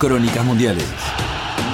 Crónicas Mundiales.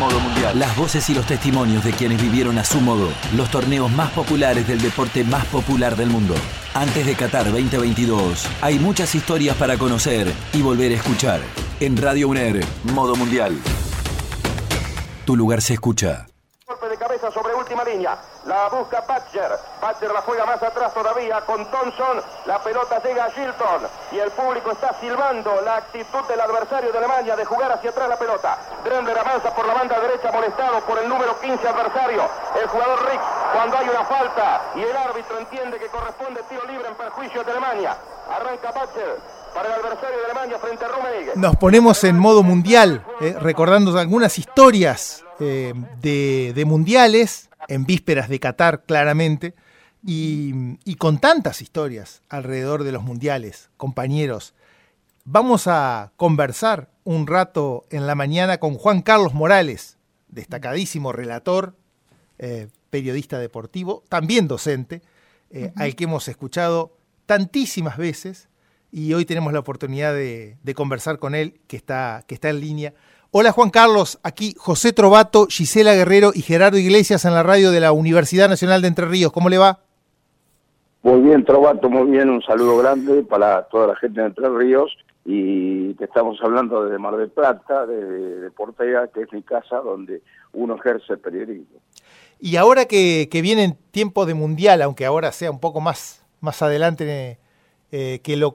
Modo Mundial. Las voces y los testimonios de quienes vivieron a su modo los torneos más populares del deporte más popular del mundo. Antes de Qatar 2022, hay muchas historias para conocer y volver a escuchar. En Radio UNER, Modo Mundial. Tu lugar se escucha. Golpe de cabeza sobre última línea. La busca Patcher. Patcher la juega más atrás todavía con Thompson. La pelota llega a Gilton. Y el público está silbando la actitud del adversario de Alemania de jugar hacia atrás la pelota. Drender avanza por la banda derecha molestado por el número 15 adversario. El jugador Rick cuando hay una falta y el árbitro entiende que corresponde tiro libre en perjuicio de Alemania. Arranca Patcher para el adversario de Alemania frente a Rummenigge. Nos ponemos en modo mundial, eh, recordando algunas historias eh, de, de mundiales, en vísperas de Qatar claramente, y, y con tantas historias alrededor de los mundiales, compañeros. Vamos a conversar un rato en la mañana con Juan Carlos Morales, destacadísimo relator, eh, periodista deportivo, también docente, eh, al que hemos escuchado tantísimas veces y hoy tenemos la oportunidad de, de conversar con él, que está, que está en línea. Hola Juan Carlos, aquí José Trovato, Gisela Guerrero y Gerardo Iglesias en la radio de la Universidad Nacional de Entre Ríos. ¿Cómo le va? Muy bien, Trovato, muy bien. Un saludo grande para toda la gente de Entre Ríos. Y te estamos hablando desde Mar del Plata, de, de Portega, que es mi casa donde uno ejerce el periodismo. Y ahora que, que viene tiempo de mundial, aunque ahora sea un poco más, más adelante eh, que lo,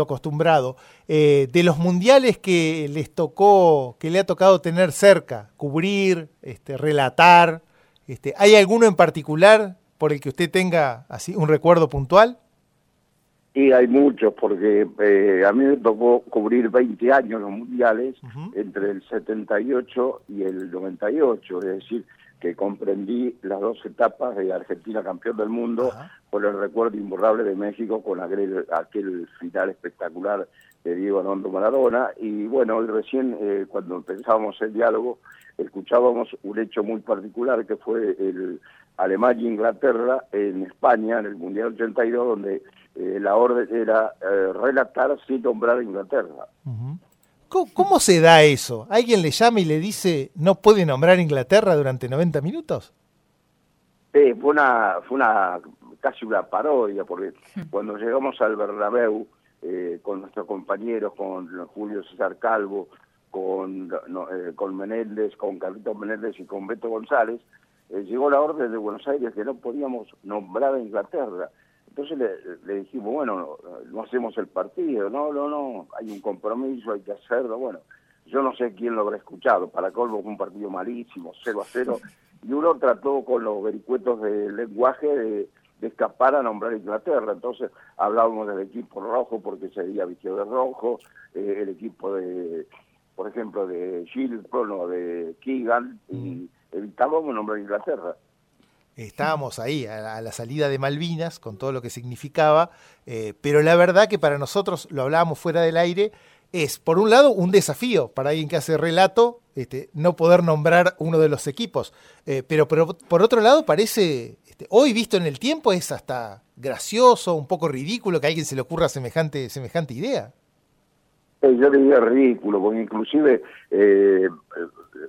acostumbrado, eh, de los mundiales que les tocó, que le ha tocado tener cerca, cubrir, este, relatar, este, ¿hay alguno en particular por el que usted tenga así un recuerdo puntual? Y hay muchos, porque eh, a mí me tocó cubrir 20 años los mundiales, entre el 78 y el 98, es decir, que comprendí las dos etapas de Argentina campeón del mundo, Ajá. por el recuerdo imborrable de México con aquel, aquel final espectacular de Diego Armando Maradona. Y bueno, hoy recién, eh, cuando empezábamos el diálogo, escuchábamos un hecho muy particular que fue el Alemania-Inglaterra en España, en el Mundial 82, donde eh, la orden era eh, relatar sin nombrar a Inglaterra. Ujú. ¿Cómo, cómo se da eso? ¿Alguien le llama y le dice no puede nombrar Inglaterra durante 90 minutos? Sí, fue una, fue una casi una parodia, porque cuando llegamos al Bernabéu, eh, con nuestros compañeros, con Julio César Calvo, con, no, eh, con Menéndez, con Carlitos Menéndez y con Beto González, eh, llegó la orden de Buenos Aires que no podíamos nombrar a Inglaterra. Entonces le, le dijimos, bueno, no, no hacemos el partido, no, no, no, hay un compromiso, hay que hacerlo, bueno, yo no sé quién lo habrá escuchado, para colmo fue un partido malísimo, 0 a 0, y uno trató con los vericuetos de lenguaje de, de escapar a nombrar Inglaterra, entonces hablábamos del equipo rojo porque ese día vistió de rojo, eh, el equipo de, por ejemplo, de Gilpron o de Keegan, y evitábamos nombrar Inglaterra. Estábamos ahí a la, salida de Malvinas con todo lo que significaba, eh, pero la verdad que para nosotros, lo hablábamos fuera del aire, es por un lado un desafío para alguien que hace relato este, no poder nombrar uno de los equipos, Eh, pero, pero por otro lado parece, este, hoy visto en el tiempo es hasta gracioso, un poco ridículo que a alguien se le ocurra semejante, semejante idea. Eh, yo diría ridículo, porque inclusive eh,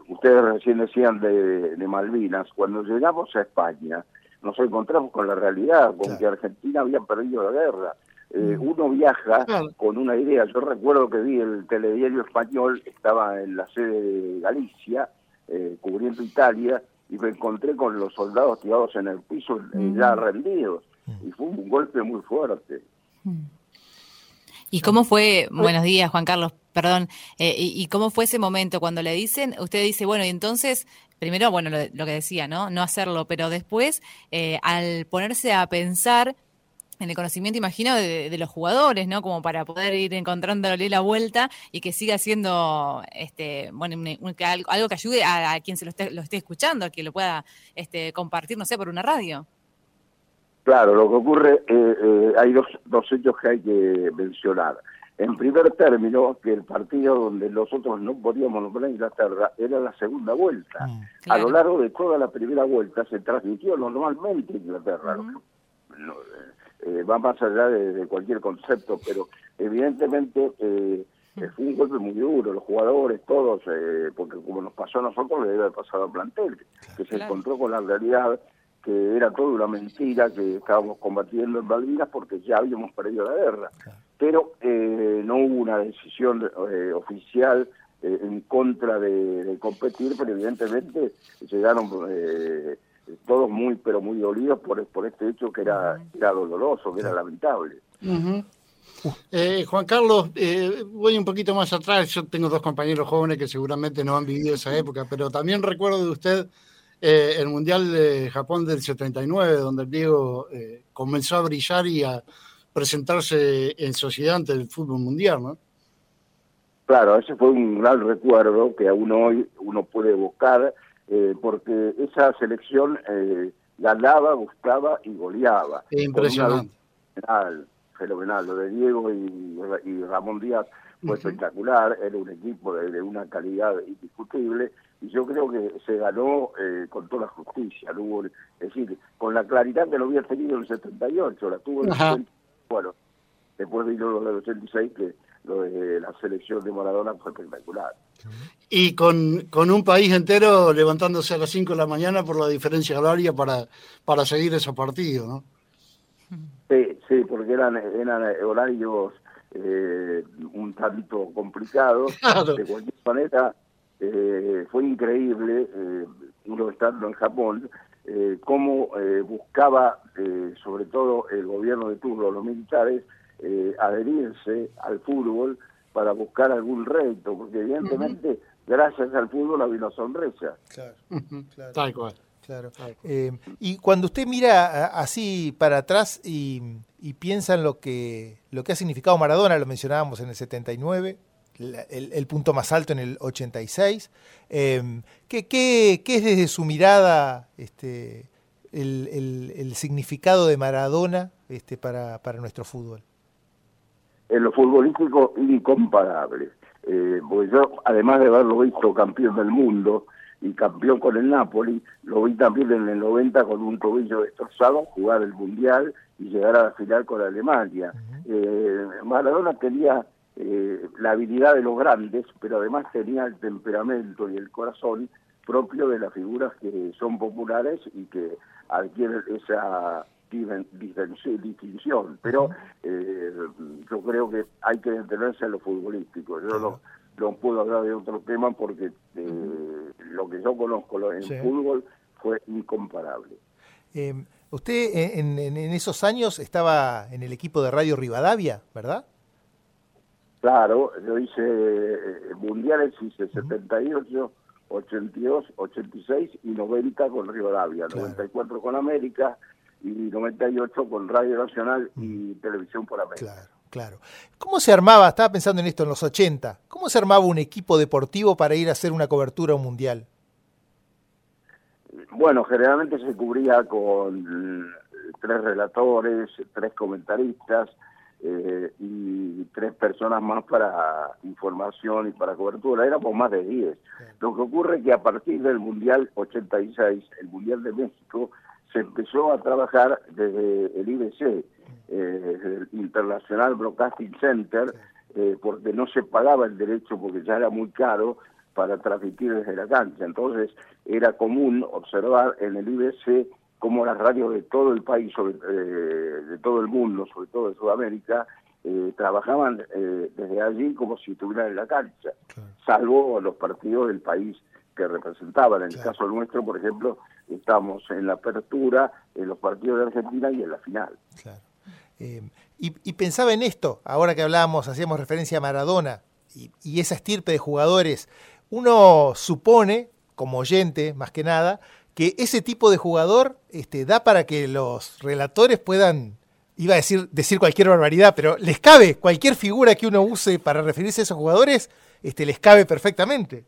ustedes recién decían de, de Malvinas, cuando llegamos a España nos encontramos con la realidad, con Claro. que Argentina había perdido la guerra. Eh, Uno viaja Claro. con una idea, yo recuerdo que vi el telediario español, estaba en la sede de Galicia, eh, cubriendo Italia, y me encontré con los soldados tirados en el piso, eh, ya rendidos, y fue un golpe muy fuerte. ¿Y cómo fue, buenos días Juan Carlos, perdón, eh, y, y cómo fue ese momento cuando le dicen, usted dice, bueno, y entonces, primero, bueno, lo, lo que decía, ¿no? No hacerlo, pero después, eh, al ponerse a pensar en el conocimiento, imagino, de, de los jugadores, ¿no? Como para poder ir encontrándole la vuelta y que siga siendo, este, bueno, un- un- algo, algo que ayude a, a quien se lo esté, lo esté escuchando, a que lo pueda este, compartir, no sé, por una radio. Claro, lo que ocurre, eh, eh, hay dos, dos hechos que hay que mencionar. En primer término, que el partido donde nosotros no podíamos nombrar a Inglaterra era la segunda vuelta. Mm, A lo largo de toda la primera vuelta se transmitió normalmente Inglaterra. lo que- no, eh, eh, va más allá de, de cualquier concepto, pero evidentemente eh, fue un golpe muy duro, los jugadores, todos, eh, porque como nos pasó a nosotros, le debe haber pasado al plantel, que se encontró con la realidad que era toda una mentira, que estábamos combatiendo en Malvinas porque ya habíamos perdido la guerra. Pero eh, no hubo una decisión eh, oficial en contra de, competir, pero evidentemente llegaron todos muy, pero muy dolidos por, por este hecho que era, era doloroso, que era lamentable. Eh, Juan Carlos, eh, voy un poquito más atrás. Yo tengo dos compañeros jóvenes que seguramente no han vivido esa época, pero también recuerdo de usted eh, el Mundial de Japón del 79, donde el Diego comenzó a brillar y a presentarse en sociedad ante el fútbol mundial, ¿no? Claro, ese fue un gran recuerdo que aún hoy uno puede evocar, porque esa selección ganaba, gustaba y goleaba. Impresionante fenomenal. Lo de Diego y, Ramón Díaz fue espectacular, era un equipo de, una calidad indiscutible y yo creo que se ganó eh, con toda justicia, es decir, con la claridad que lo había tenido en el 78, la tuvo en el bueno, después vino lo del 86 que lo de la selección de Maradona fue espectacular. Y con, con un país entero levantándose a las 5 de la mañana por la diferencia horaria para, para seguir esos partidos, ¿no? Sí, sí, porque eran, eran horarios eh, un tanto complicados. De cualquier manera, eh, fue increíble, eh, uno estando en Japón, eh, cómo buscaba, sobre todo el gobierno de turno, los militares, adherirse al fútbol para buscar algún reto, porque evidentemente, gracias al fútbol había una sonrisa. Claro, claro. Tal cual. Claro. Eh, y cuando usted mira así para atrás y, piensa en lo que, lo que ha significado Maradona, lo mencionábamos en el 79, el, punto más alto en el 86, eh, ¿qué, qué, es desde su mirada este, el, significado de Maradona este, para, para nuestro fútbol? En lo futbolístico, incomparable. Eh, porque yo, además de haberlo visto campeón del mundo, y campeón con el Napoli, lo vi también en el 90 con un tobillo destrozado, jugar el Mundial y llegar a la final con Alemania. eh, Maradona tenía eh, la habilidad de los grandes, pero además tenía el temperamento y el corazón propio de las figuras que son populares y que adquieren esa distinción, pero eh, yo creo que hay que detenerse en lo futbolístico. Yo no, no puedo hablar de otro tema porque eh, lo que yo conozco en fútbol fue incomparable. Eh, usted en, esos años estaba en el equipo de Radio Rivadavia, ¿verdad? Claro, yo hice eh, mundiales, hice 78, 82, 86 y 90 con Rivadavia, 94 con América y 98 con Radio Nacional y Televisión por América. Claro. Claro. ¿Cómo se armaba, estaba pensando en esto en los 80, cómo se armaba un equipo deportivo para ir a hacer una cobertura mundial? Bueno, generalmente se cubría con tres relatores, tres comentaristas eh, y tres personas más para información y para cobertura. Éramos más de 10. Lo que ocurre es que a partir del Mundial 86, el Mundial de México, se empezó a trabajar desde el IBC eh, el International Broadcasting Center, eh, porque no se pagaba el derecho porque ya era muy caro para transmitir desde la cancha. Entonces era común observar en el IBC cómo las radios de todo el país, sobre, eh, de todo el mundo, sobre todo de Sudamérica, eh, trabajaban eh, desde allí como si estuvieran en la cancha, salvo los partidos del país que representaban. En el caso nuestro, por ejemplo, estamos en la apertura, en los partidos de Argentina y en la final. Claro. Eh, y, pensaba en esto, ahora que hablábamos, hacíamos referencia a Maradona y, esa estirpe de jugadores, uno supone, como oyente más que nada, que ese tipo de jugador este, da para que los relatores puedan, iba a decir, decir cualquier barbaridad, pero les cabe, cualquier figura que uno use para referirse a esos jugadores, este, les cabe perfectamente.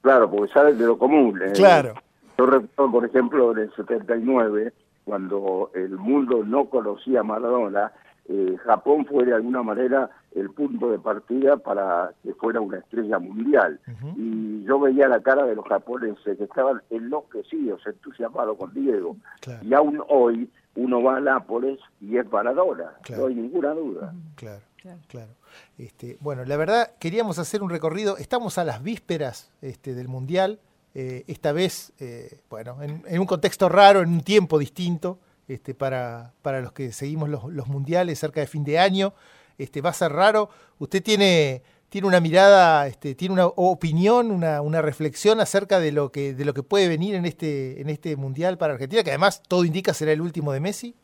Claro, porque saben de lo común. Eh. Claro. Yo recuerdo, por ejemplo, en el 79, cuando el mundo no conocía a Maradona, eh, Japón fue de alguna manera el punto de partida para que fuera una estrella mundial. Y yo veía la cara de los japoneses que estaban enloquecidos, entusiasmados con Diego. Y aún hoy uno va a Nápoles y es Maradona, no hay ninguna duda. Claro. Claro. Este, bueno, la verdad, queríamos hacer un recorrido. Estamos a las vísperas este, del Mundial. Eh, esta vez, eh, bueno, en, un contexto raro, en un tiempo distinto, este, para, para los que seguimos los, los, mundiales cerca de fin de año. Este, va a ser raro. Usted tiene, tiene una mirada, este, tiene una opinión, una, una, reflexión acerca de lo que, de lo que puede venir en este, en este mundial para Argentina, que además todo indica será el último de Messi.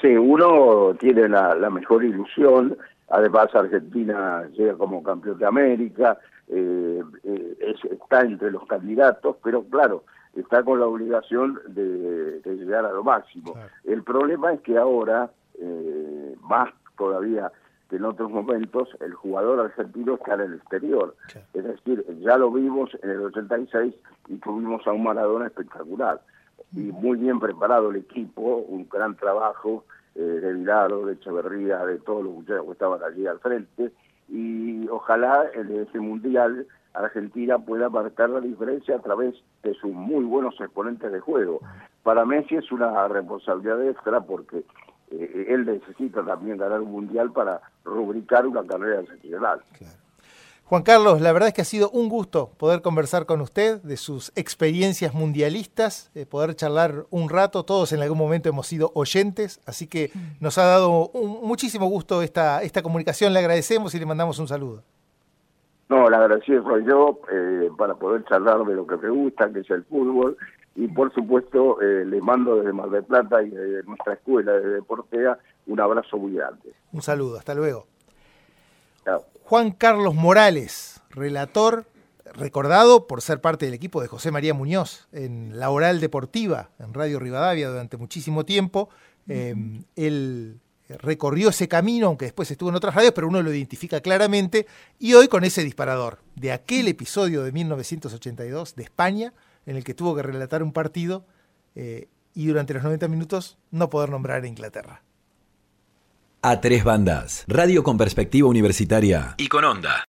Sí, uno tiene la, la mejor ilusión. Además, Argentina llega como campeón de América eh, eh está entre los candidatos, pero claro, está con la obligación de, llegar a lo máximo. El problema es que ahora, eh, más todavía que en otros momentos, el jugador argentino está en el exterior. Es decir, ya lo vimos en el 86 y tuvimos a un Maradona espectacular. Y muy bien preparado el equipo, un gran trabajo eh, de Vilaro, de Echeverría, de todos los muchachos que estaban allí al frente y ojalá en ese mundial Argentina pueda marcar la diferencia a través de sus muy buenos exponentes de juego. Para Messi es una responsabilidad extra porque eh, él necesita también ganar un mundial para rubricar una carrera excepcional. Juan Carlos, la verdad es que ha sido un gusto poder conversar con usted de sus experiencias mundialistas, de poder charlar un rato. Todos en algún momento hemos sido oyentes, así que mm. nos ha dado muchísimo gusto esta, esta comunicación. Le agradecemos y le mandamos un saludo. No, le agradecido soy yo eh, para poder charlar de lo que me gusta, que es el fútbol. Y por supuesto, eh, le mando desde Mar del Plata y de nuestra escuela de Deportea un abrazo muy grande. Un saludo, hasta luego. Juan Carlos Morales, relator, recordado por ser parte del equipo de José María Muñoz en la oral deportiva en Radio Rivadavia durante muchísimo tiempo. Em, él recorrió ese camino, aunque después estuvo en otras radios, pero uno lo identifica claramente. Y hoy con ese disparador de aquel episodio de 1982 de España, en el que tuvo que relatar un partido eh, y durante los 90 minutos no poder nombrar a Inglaterra. A tres bandas. Radio con perspectiva universitaria y con onda.